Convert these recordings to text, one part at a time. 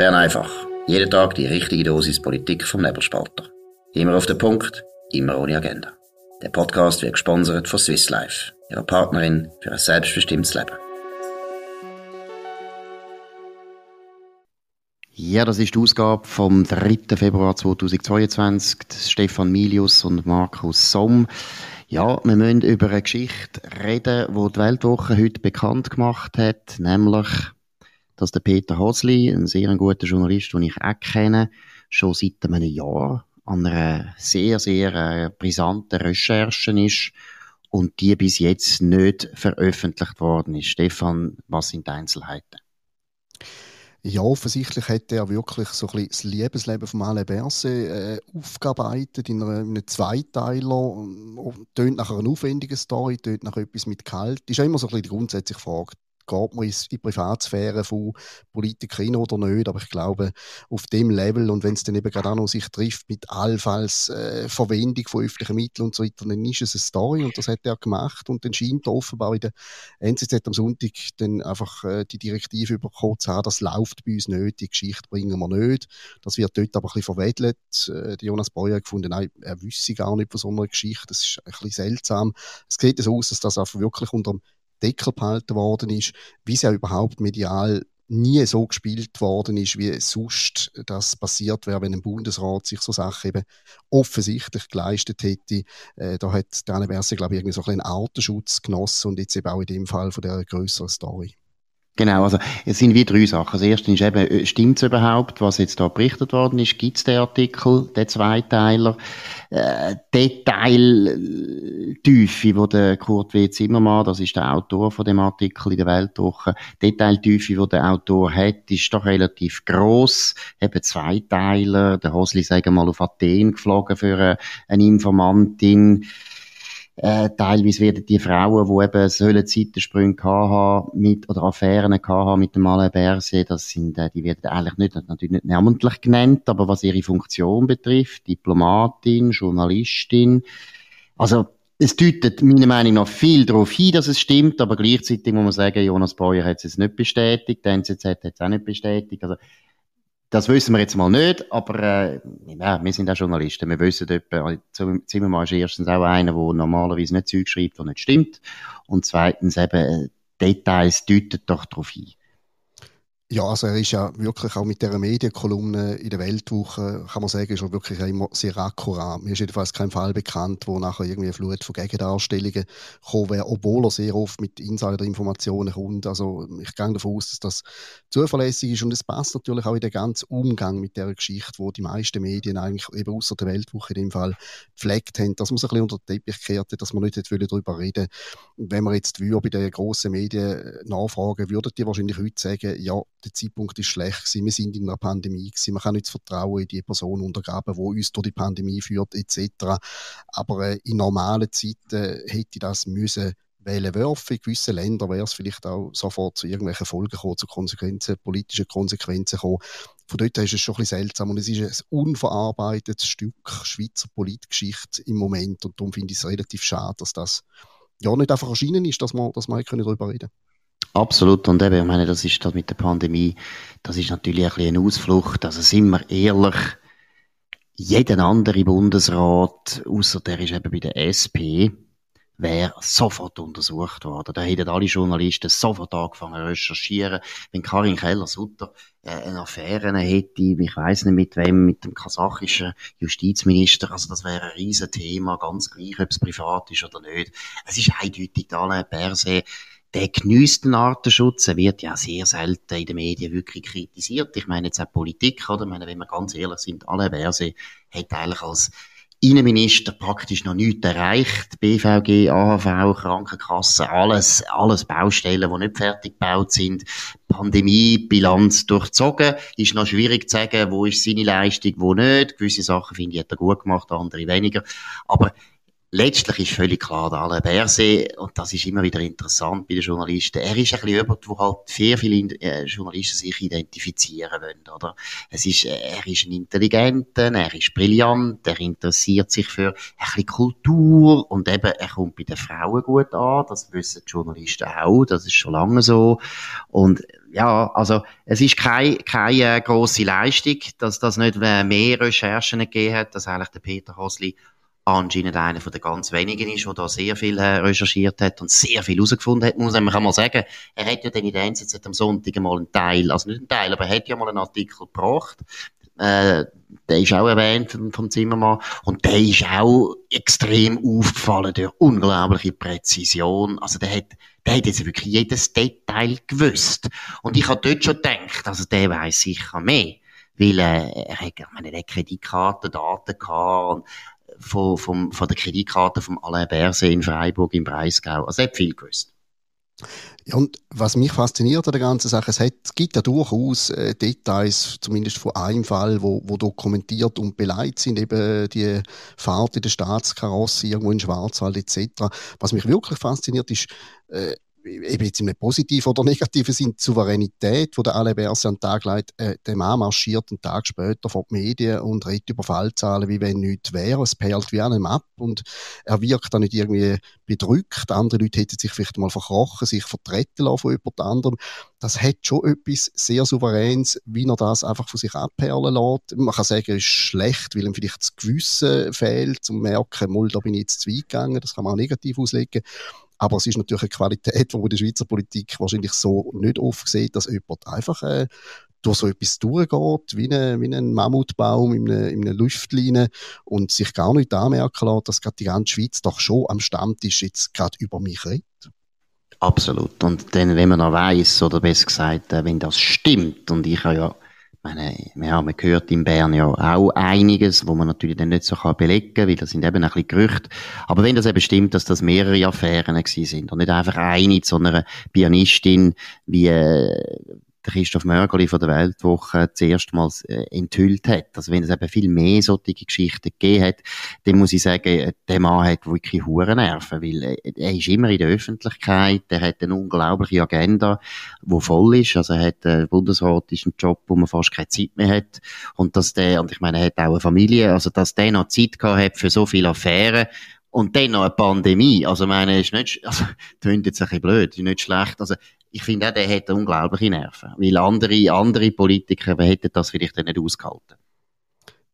Bern einfach. Jeden Tag die richtige Dosis Politik vom Nebelspalter. Immer auf den Punkt, immer ohne Agenda. Der Podcast wird gesponsert von Swiss Life, ihrer Partnerin für ein selbstbestimmtes Leben. Ja, das ist die Ausgabe vom 3. Februar 2022. Stefan Milius und Markus Somm. Ja, wir müssen über eine Geschichte reden, die die Weltwoche heute bekannt gemacht hat, nämlich dass der Peter Hosli, ein sehr guter Journalist, den ich auch kenne, schon seit einem Jahr an einer sehr, sehr äh, brisanten Recherche ist und die bis jetzt nicht veröffentlicht worden ist. Stefan, was sind die Einzelheiten? Ja, offensichtlich hat er wirklich so ein bisschen das Liebesleben von Alain Berset äh, aufgearbeitet in, einer, in einem Zweiteiler. Tönt nach einer aufwendigen Story, tönt nach etwas mit Kalt. Ist ja immer so ein bisschen die grundsätzliche Frage geht man in die Privatsphäre von Politikern oder nicht, aber ich glaube, auf dem Level und wenn es dann eben gerade auch noch sich trifft mit allenfalls äh, Verwendung von öffentlichen Mitteln und so weiter, dann ist es eine Story und das hat er gemacht und dann scheint offenbar in der NZZ am Sonntag dann einfach äh, die Direktive bekommen zu haben, das läuft bei uns nicht, die Geschichte bringen wir nicht. Das wird dort aber ein bisschen verwedelt. Äh, Jonas Breuer hat gefunden, nein, er wüsste gar nicht von so einer Geschichte, das ist ein bisschen seltsam. Es sieht so aus, dass das einfach wirklich unter dem Deckel behalten worden ist, wie es ja überhaupt medial nie so gespielt worden ist, wie sonst das passiert wäre, wenn ein Bundesrat sich so Sachen eben offensichtlich geleistet hätte. Äh, da hat Daniel Berse, glaube ich, irgendwie so ein bisschen Artenschutz genossen und jetzt eben auch in dem Fall von der größeren Story. Genau, also es sind wie drei Sachen. Das erste ist eben, äh, stimmt es überhaupt, was jetzt da berichtet worden ist? Gibt es den Artikel, den Zweiteiler? Äh, Detailtiefe, wo der Kurt W. Zimmermann, das ist der Autor von dem Artikel in der Weltwoche, Detailtiefe, wo der Autor hat, ist doch relativ groß. Eben Zweiteiler, der Hosli, sagen wir mal, auf Athen geflogen für eine, eine Informantin. Äh, teilweise werden die Frauen, die eben sollen Zeitensprünge haben mit, oder Affären haben mit dem Alain Berset, das sind, äh, die werden eigentlich nicht, natürlich nicht namentlich genannt, aber was ihre Funktion betrifft, Diplomatin, Journalistin, also, es deutet meiner Meinung nach viel darauf hin, dass es stimmt, aber gleichzeitig muss man sagen, Jonas Breuer hat es jetzt nicht bestätigt, der NZZ hat es auch nicht bestätigt. Also, das wissen wir jetzt mal nicht, aber äh, ja, wir sind auch Journalisten. Wir wissen etwa, Zimmermann ist erstens auch einer, der normalerweise nicht Zeug schreibt, was nicht stimmt. Und zweitens eben, äh, Details deuten doch darauf hin. Ja, also er ist ja wirklich auch mit dieser Medienkolumne in der Weltwoche, kann man sagen, ist er wirklich immer sehr akkurat. Mir ist jedenfalls kein Fall bekannt, wo nachher irgendwie eine Flut von Gegendarstellungen gekommen wäre, obwohl er sehr oft mit Insider-Informationen kommt. Also ich gehe davon aus, dass das zuverlässig ist und es passt natürlich auch in den ganzen Umgang mit der Geschichte, wo die meisten Medien eigentlich eben außer der Weltwoche in dem Fall gepflegt haben, dass man sich ein bisschen unter den Teppich kehrte, dass man nicht darüber reden Wenn man jetzt bei den grossen Medien nachfragen, würden die wahrscheinlich heute sagen, ja, der Zeitpunkt ist schlecht gewesen, wir sind in einer Pandemie gewesen, man kann nicht das Vertrauen in die Person untergraben, die uns durch die Pandemie führt, etc. Aber äh, in normalen Zeiten hätte das müssen Wählen werfen. In gewissen Ländern wäre es vielleicht auch sofort zu irgendwelchen Folgen gekommen, zu Konsequenzen, politischen Konsequenzen gekommen. Von dort her ist es schon ein bisschen seltsam und es ist ein unverarbeitetes Stück Schweizer Politgeschichte im Moment und darum finde ich es relativ schade, dass das ja nicht einfach erschienen ist, dass man, dass man darüber reden können. Absolut. Und eben, ich meine, das ist das mit der Pandemie, das ist natürlich ein bisschen eine Ausflucht. Also sind wir ehrlich, jeden anderen Bundesrat, außer der ist eben bei der SP, wäre sofort untersucht worden. Da hätten alle Journalisten sofort angefangen zu recherchieren. Wenn Karin Keller-Sutter äh, eine Affäre hätte, ich weiß nicht mit wem, mit dem kasachischen Justizminister, also das wäre ein riesen Thema, ganz gleich, ob es privat ist oder nicht. Es ist eindeutig, Alain Berset der genießt den Artenschutz. Er wird ja sehr selten in den Medien wirklich kritisiert. Ich meine jetzt auch Politik, oder? Ich meine, wenn wir ganz ehrlich sind, alle Verse hat eigentlich als Innenminister praktisch noch nichts erreicht. BVG, AHV, Krankenkasse, alles, alles Baustellen, die nicht fertig gebaut sind. Pandemie-Bilanz durchzogen. Ist noch schwierig zu sagen, wo ist seine Leistung, wo nicht. Gewisse Sachen finde ich, hat er gut gemacht, andere weniger. Aber letztlich ist völlig klar, der Alain Berset, und das ist immer wieder interessant bei den Journalisten, er ist ein bisschen jemand, wo halt sehr viele äh, Journalisten sich identifizieren wollen, oder? Es ist, äh, er ist ein Intelligenter, er ist brillant, er interessiert sich für ein bisschen Kultur und eben, er kommt bei den Frauen gut an, das wissen die Journalisten auch, das ist schon lange so. Und ja, also es ist keine, keine äh, grosse Leistung, dass das nicht mehr Recherchen gegeben hat, dass eigentlich der Peter Hosli anscheinend einer von den ganz wenigen ist, der da sehr viel äh, recherchiert hat und sehr viel herausgefunden hat, muss man mal sagen. Er hat ja dann in der NZZ am Sonntag mal einen Teil, also nicht einen Teil, aber er hat ja mal einen Artikel gebracht, äh, der ist auch erwähnt vom Zimmermann. Und der ist auch extrem aufgefallen durch unglaubliche Präzision. Also der hat, der hat jetzt wirklich jedes Detail gewusst. Und ich habe dort schon gedacht, also der weiß sicher mehr. Weil, äh, er hat, ich meine, er hat Kreditkartendaten gehabt und von, von, von der Kreditkarte vom Alain Berset in Freiburg im Breisgau. Also er hat viel gewusst. Ja, und was mich fasziniert an der ganzen Sache, es, hat, es gibt ja durchaus äh, Details, zumindest von einem Fall, wo, wo dokumentiert und beleidigt sind, eben die Fahrt in der Staatskarosse irgendwo in Schwarzwald etc. Was mich wirklich fasziniert ist, äh, eben jetzt im positiven oder negativen Sinn, die Souveränität, die der Alain Berset an den Tag legt, äh, der Mann marschiert einen Tag später vor die Medien und redet über Fallzahlen, wie wenn nichts wäre. Es perlt wie an einem ab und er wirkt dann nicht irgendwie bedrückt. Andere Leute hätten sich vielleicht mal verkrochen, sich vertreten lassen von jemand anderem. Das hat schon etwas sehr Souveränes, wie er das einfach von sich abperlen lässt. Man kann sagen, es ist schlecht, weil ihm vielleicht das Gewissen fehlt, um zu merken, mal, da bin ich jetzt zu weit gegangen. Das kann man auch negativ auslegen. Aber es ist natürlich eine Qualität, die der Schweizer Politik wahrscheinlich so nicht oft sieht, dass jemand einfach äh, durch so etwas durchgeht, wie, eine, wie ein Mammutbaum in einer, in Luftlinie und sich gar nicht anmerken lässt, dass gerade die ganze Schweiz doch schon am Stammtisch jetzt gerade über mich redet. Absolut. Und dann, wenn man noch weiss, oder besser gesagt, äh, wenn das stimmt, und ich habe ja meine, ja, man hört in Bern ja auch einiges, wo man natürlich dann nicht so kann belegen kann, weil das sind eben ein bisschen Gerüchte. Aber wenn das eben stimmt, dass das mehrere Affären gewesen sind und nicht einfach eine zu einer Pianistin wie, äh, Christoph Mörgeli von der Weltwoche zuerst mal äh, enthüllt hat. Also wenn es eben viel mehr solche Geschichten gegeben hat, dann muss ich sagen, der Mann hat wirklich hure Nerven, weil äh, er ist immer in der Öffentlichkeit, er hat eine unglaubliche Agenda, wo voll ist, also er hat einen bundesratischen Job, wo man fast keine Zeit mehr hat und dass der, und ich meine, er hat auch eine Familie, also dass der noch Zeit gehabt hat für so viele Affären und dann noch eine Pandemie. Also, meine, ist nicht, also, klingt jetzt ein bisschen blöd, ist nicht schlecht. Also, ich finde auch, der hat unglaubliche Nerven. Weil andere, andere Politiker hätten das vielleicht nicht ausgehalten.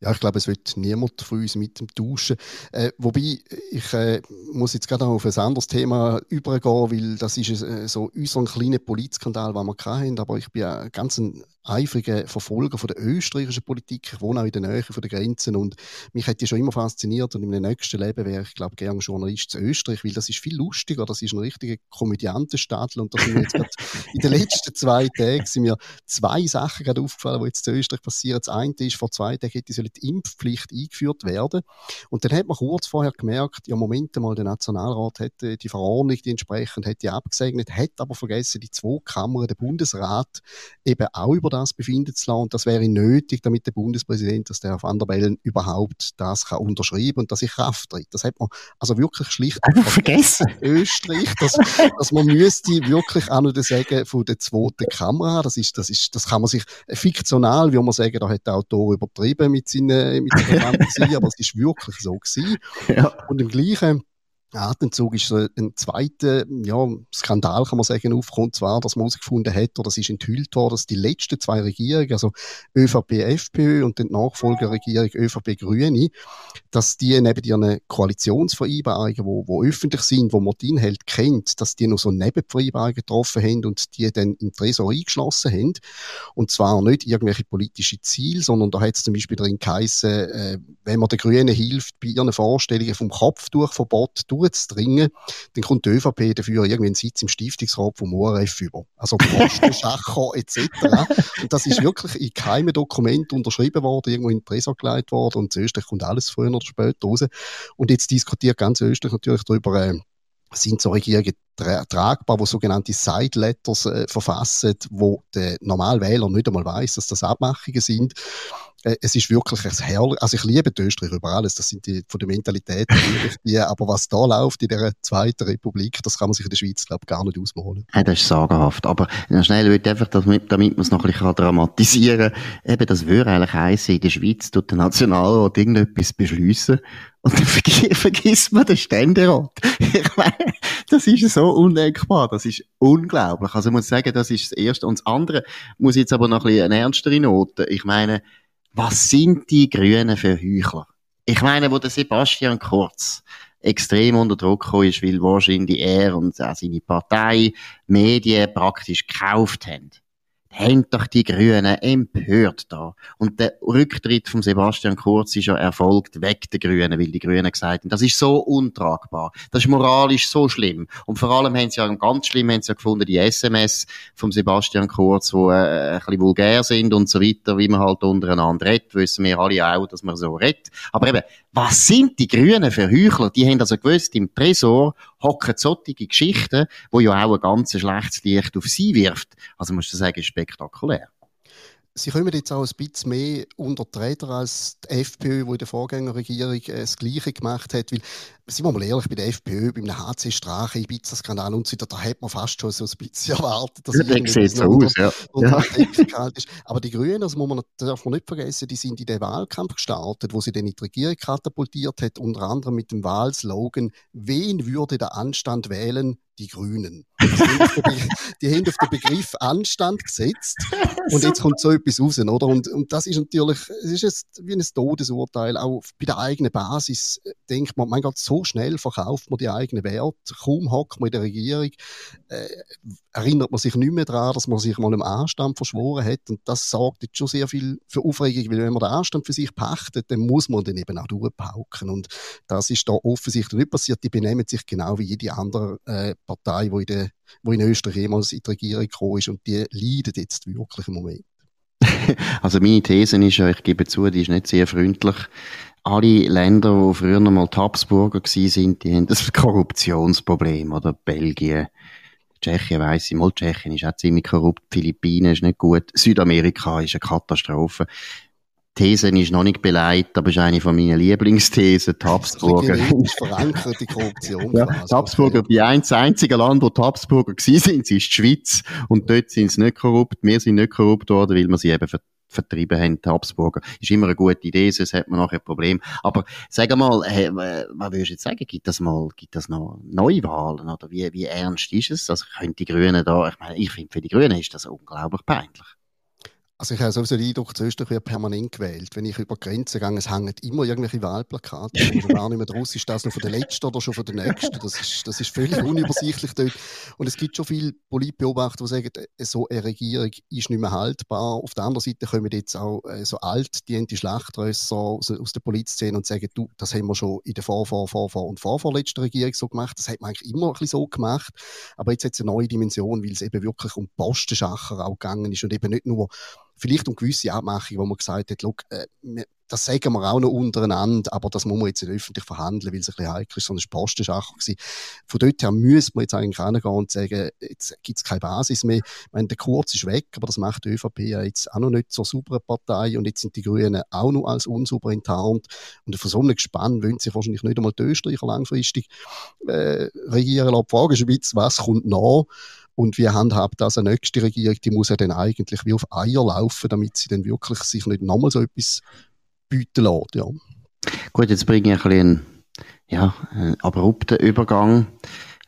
Ja, ich glaube, es wird niemand von uns mit dem tauschen. Äh, wobei, ich äh, muss jetzt gerade noch auf ein anderes Thema übergehen, weil das ist äh, so unser kleiner Politskandal, den wir hatten. Aber ich bin ja ganz ein eifriger Verfolger von der österreichischen Politik. Ich wohne auch in der Nähe von der Grenzen und mich hat die schon immer fasziniert und in meinem nächsten Leben wäre ich, glaube gerne Journalist zu Österreich, weil das ist viel lustiger, das ist ein richtiger Komödiantenstadel und da sind jetzt gerade in den letzten zwei Tagen sind mir zwei Sachen gerade aufgefallen, die jetzt zu Österreich passieren. Das eine ist, vor zwei Tagen hätte die Impfpflicht eingeführt werden und dann hat man kurz vorher gemerkt, ja Moment mal, der Nationalrat hätte die Verordnung, die entsprechend hätte abgesegnet, hätte aber vergessen, die zwei Kammern, der Bundesrat eben auch über das befinden zu lassen. Und das wäre nötig, damit der Bundespräsident, dass der Van der Bellen überhaupt das kann unterschreiben und dass ich Kraft tritt. Das hat man also wirklich schlicht einfach vergessen. Österreich, dass, dass man müsste wirklich auch noch sagen von der zweiten Kamera. Das ist, das ist, das kann man sich fiktional, wie man sagen, da hat der Autor übertrieben mit seinen, mit seiner Fantasie, aber es ist wirklich so gewesen. Ja. Und im gleichen Atemzug ist ein zweiter ja, Skandal, kann man sagen, aufgekommen, zwar, dass man herausgefunden hat, oder es ist enthüllt worden, dass die letzten zwei Regierungen, also ÖVP, FPÖ und die Nachfolgerregierung ÖVP, Grüne, dass die neben ihren Koalitionsvereinbarungen, wo, wo öffentlich sind, wo man die Inhalt kennt, dass die noch so Nebenvereinbarungen getroffen haben und die dann im Tresor eingeschlossen haben. Und zwar nicht irgendwelche politische Ziele, sondern da hat es zum Beispiel drin geheißen, äh, wenn man den Grünen hilft, bei ihren Vorstellungen vom Kopftuchverbot durchzudringen, dann kommt die ÖVP dafür irgendwie einen Sitz im Stiftungsrat vom ORF über. Also Posten, Schacher etc. Und das ist wirklich in keinem Dokument unterschrieben worden, irgendwo in den Tresor gelegt worden und in Österreich kommt alles früher oder später raus. Und jetzt diskutiert ganz Österreich natürlich darüber, äh, sind so Regierungen tra tragbar, wo sogenannte Side Letters äh, verfassen, wo der Normalwähler nicht einmal weiß, dass das Abmachungen sind. Äh, es ist wirklich ein herrlich, also ich liebe die Österreich über alles, das sind die, von der Mentalität die, aber was da läuft in der zweiten Republik, das kann man sich in der Schweiz, glaube gar nicht ausmalen. Ja, das ist sagenhaft, aber schnell wird einfach, damit, damit man es noch ein bisschen dramatisieren kann, eben, das würde eigentlich heißen, in der Schweiz tut der Nationalrat irgendetwas beschließen und dann vergisst man den Ständerat. Ich meine, das ist so undenkbar. Das ist unglaublich. Also ich muss sagen, das ist das Erste. Und das andere muss jetzt aber noch ein bisschen eine ernstere Note. Ich meine, was sind die Grünen für Heuchler? Ich meine, wo der Sebastian Kurz extrem unter Druck gekommen ist, weil wahrscheinlich er und auch seine Partei Medien praktisch gekauft haben haben doch die Grünen empört da. Und der Rücktritt von Sebastian Kurz ist ja erfolgt weg der Grünen, weil die Grünen gesagt haben, das ist so untragbar. Das ist moralisch so schlimm. Und vor allem haben sie ja ganz schlimm haben sie ja gefunden, die SMS von Sebastian Kurz, wo äh, ein bisschen vulgär sind und so weiter, wie man halt untereinander redet, wissen wir alle auch, dass man so redet. Aber eben, was sind die Grünen für Heuchler? Die haben also gewusst, im Tresor hocken solche Geschichten, wo ja auch ein ganz schlechtes Licht auf sie wirft. Also musst du sagen, spektakulär. Sie kommen jetzt auch ein bisschen mehr unter die Räder als die FPÖ, die in der Vorgängerregierung äh, das Gleiche gemacht hat. Weil, sind wir mal ehrlich, bei der FPÖ, beim HC Strache, Ibiza-Skandal und so weiter, da hat man fast schon so ein bisschen erwartet, dass ja, der sieht so aus, ja. ja. ist. Aber die Grünen, das muss man, darf man nicht vergessen, die sind in den Wahlkampf gestartet, wo sie dann in die Regierung katapultiert hat, unter anderem mit dem Wahlslogan, wen würde der Anstand wählen? die Grünen. Die haben, auf den Begriff Anstand gesetzt. Und jetzt kommt so etwas raus, oder? Und, und das ist natürlich, es ist wie ein Todesurteil, auch bei der eigenen Basis denkt man, mein Gott, so schnell verkauft man die eigenen Werte, kaum hockt man in der Regierung, äh, erinnert man sich nicht mehr daran, dass man sich mal im Anstand verschworen hat. Und das sorgt jetzt schon sehr viel für Aufregung, weil wenn man den Anstand für sich pachtet, dann muss man den eben auch durchpauken. Und das ist da offensichtlich nicht passiert, die benehmen sich genau wie jede andere äh, Partei, die in, der, in Österreich jemals in die Regierung gekommen ist. Und die leiden jetzt wirklich im Moment. Also meine These ist ja, ich gebe zu, die ist nicht sehr freundlich. Alle Länder, die früher noch mal die Habsburger waren, die haben das Korruptionsproblem. Oder Belgien, Tschechien weiss ich, mal Tschechien ist auch ziemlich korrupt, Philippinen ist nicht gut, Südamerika ist eine Katastrophe. These ist noch nicht beleidigt, aber ist eine von meinen Lieblingsthesen, die Habsburger. verankert, die Korruption. ja, die Habsburger, bei eins das einzige Land, wo die Habsburger gewesen sind, ist die Schweiz. Und dort sind sie nicht korrupt. Wir sind nicht korrupt worden, weil wir sie eben vertrieben haben, die Habsburger. Ist immer eine gute Idee, sonst hat man nachher ein Problem. Aber sag mal, hey, was würdest du jetzt sagen? Gibt das mal, gibt das noch Neuwahlen? Oder wie, wie ernst ist es? Also, können die Grünen da, ich meine, ich finde, für die Grünen ist das unglaublich peinlich. Also ich habe sowieso den Eindruck, in Österreich wird permanent gewählt. Wenn ich über Grenzen gehe, es hängen immer irgendwelche Wahlplakate. Ich weiß gar nicht mehr draus, ist das noch von der letzten oder schon von der nächsten. Das ist, das ist völlig unübersichtlich dort. Und es gibt schon viele Politbeobachter, die sagen, äh, so eine Regierung ist nicht mehr haltbar. Auf der anderen Seite kommen jetzt auch äh, so altdiente Schlachtrösser aus, aus der Polizszene und sagen, du, das haben wir schon in der Vor-, Vor-, Vor-, Vor- und Vorvorletzten Regierung so gemacht. Das hat man eigentlich immer ein bisschen so gemacht. Aber jetzt hat es eine neue Dimension, weil es eben wirklich um Postenschacher auch gegangen ist und eben nicht nur vielleicht um gewisse Abmachungen, wo man gesagt hat, look, äh, das sagen wir auch noch untereinander, aber das muss man jetzt nicht öffentlich verhandeln, weil es ein bisschen heikel ist, sondern es war Postensache. Von dort her müsste man jetzt eigentlich reingehen und sagen, jetzt gibt es keine Basis mehr. Ich meine, der Kurz ist weg, aber das macht die ÖVP ja jetzt auch noch nicht zur sauberen Partei und jetzt sind die Grünen auch noch als unsauber enttarnt. Und von so einem Gespann wollen sich wahrscheinlich nicht einmal die Österreicher langfristig äh, regieren lassen. Die Frage ist ein bisschen, was kommt nach? Und wie handhabt das eine nächste Regierung? Die muss ja dann eigentlich wie auf Eier laufen, damit sie dann wirklich sich nicht nochmal so etwas bieten lässt. Ja. Gut, jetzt bringe ich ein bisschen ja, einen abrupten Übergang.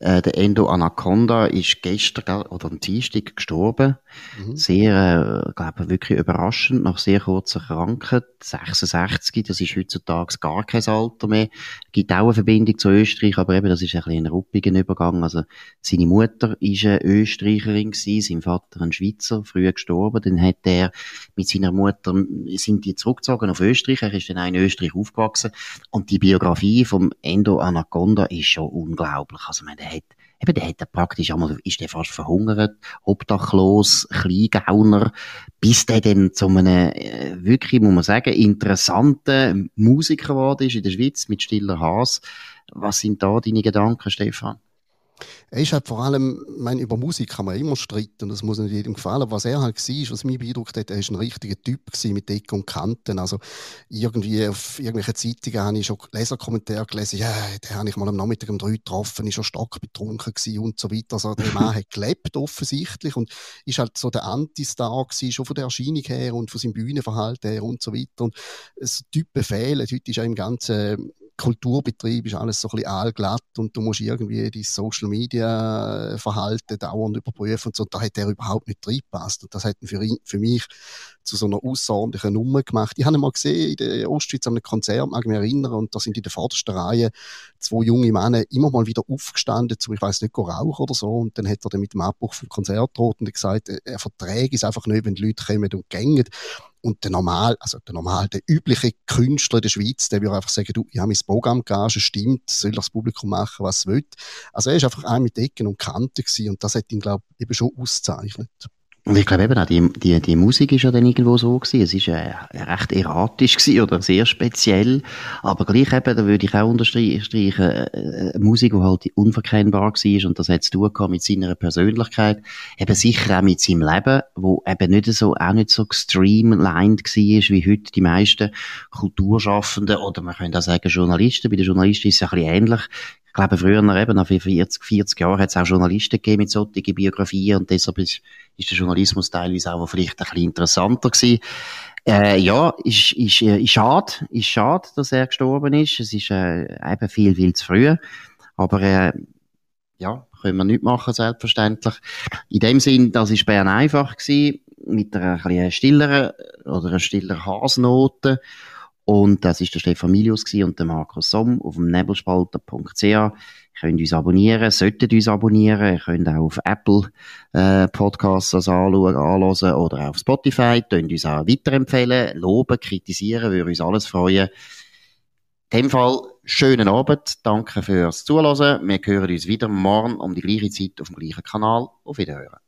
Äh, der Endo Anaconda ist gestern oder am Dienstag gestorben. Mhm. Sehr, äh, glaube wirklich überraschend, nach sehr kurzer Krankheit. 66, das ist heutzutage gar kein Alter mehr. Gibt auch eine Verbindung zu Österreich, aber eben, das ist ein bisschen ein ruppiger Übergang. Also, seine Mutter ist eine Österreicherin gewesen, sein Vater ein Schweizer, früh gestorben. Dann hat er mit seiner Mutter, sind die zurückgezogen auf Österreich. Er ist dann auch in Österreich aufgewachsen. Und die Biografie vom Endo Anaconda ist schon unglaublich. Also, man, der hat, eben, der hat praktisch einmal, ist der fast verhungert, obdachlos, Kleingauner, bis der dann zu einem, äh, wirklich, muss man sagen, interessanten Musiker geworden ist in der Schweiz mit Stiller Haas. Was sind da deine Gedanken, Stefan? Er ist halt vor allem, ich meine, über Musik kann man immer streiten, das muss nicht jedem gefallen. Was er halt war, was mich beeindruckt hat, er war ein richtiger Typ mit Ecken und Kanten. Also irgendwie auf irgendwelchen Zeitungen habe ich schon Leserkommentare gelesen, ja, den habe ich mal am Nachmittag um drei getroffen, ist schon stark betrunken und so weiter. Also der Mann hat gelebt offensichtlich und ist halt so der Anti-Star gewesen, schon von der Erscheinung her und von seinem Bühnenverhalten her und so weiter. Und so Typen fehlen. Heute ist er im ganzen Kulturbetrieb ist alles so ein bisschen allglatt und du musst irgendwie die Social Media äh, Verhalten dauernd überprüfen und so. Da hat er überhaupt nicht reingepasst. Und das hat für, ihn, für mich zu so einer außerordentlichen Nummer gemacht. Ich habe ihn mal gesehen in der Ostschweiz an einem Konzert, mag mich erinnern, und da sind in der vordersten Reihe zwei junge Männer immer mal wieder aufgestanden, zum, ich weiß nicht, rauchen oder so. Und dann hat er dann mit dem Abbruch vom Konzert droht und gesagt, er verträgt es einfach nicht, wenn die Leute kommen und gängen. Und der normal, also der normal, der übliche Künstler der Schweiz, der würde einfach sagen, du, ich habe mein Programm gage, stimmt, soll das Publikum machen, was es will. Also er ist einfach ein mit Ecken und Kanten und das hat ihn, glaube ich, eben schon auszeichnet. Und ich glaube eben auch, die, die, die Musik ist ja dann irgendwo so gewesen. Es ist äh, recht erratisch gewesen oder sehr speziell. Aber gleich eben, da würde ich auch unterstreichen, äh, äh Musik, die halt unverkennbar war und das hat zu tun mit seiner Persönlichkeit. Eben sicher auch mit seinem Leben, wo eben nicht so, auch nicht so streamlined war, wie heute die meisten Kulturschaffenden oder man könnte auch sagen Journalisten. Bei den Journalisten ist es ein bisschen ähnlich glaube, früher, eben, nach 40, 40 Jahren, hat es auch Journalisten gegeben mit solchen Biografien und deshalb ist, ist der Journalismus teilweise auch vielleicht ein bisschen interessanter gewesen. Äh, ja, ist, ist, äh, ist schade, ist schade, dass er gestorben ist. Es ist äh, eben viel, viel zu früh. Aber äh, ja, können wir nicht machen, selbstverständlich. In dem Sinn, das ist Bern einfach gewesen, mit einer ein stilleren oder einer stilleren Hasennote. Und das ist der Stefan Milius und der Markus Somm auf dem nebelspalter.ch. Ihr könnt uns abonnieren, solltet uns abonnieren. Ihr könnt auch auf Apple äh, Podcasts das anschauen, oder auf Spotify. Könnt uns auch weiterempfehlen, loben, kritisieren, würde uns alles freuen. In dem Fall schönen Abend, danke fürs Zuhören. Wir hören uns wieder morgen um die gleiche Zeit auf dem gleichen Kanal. Auf Wiederhören.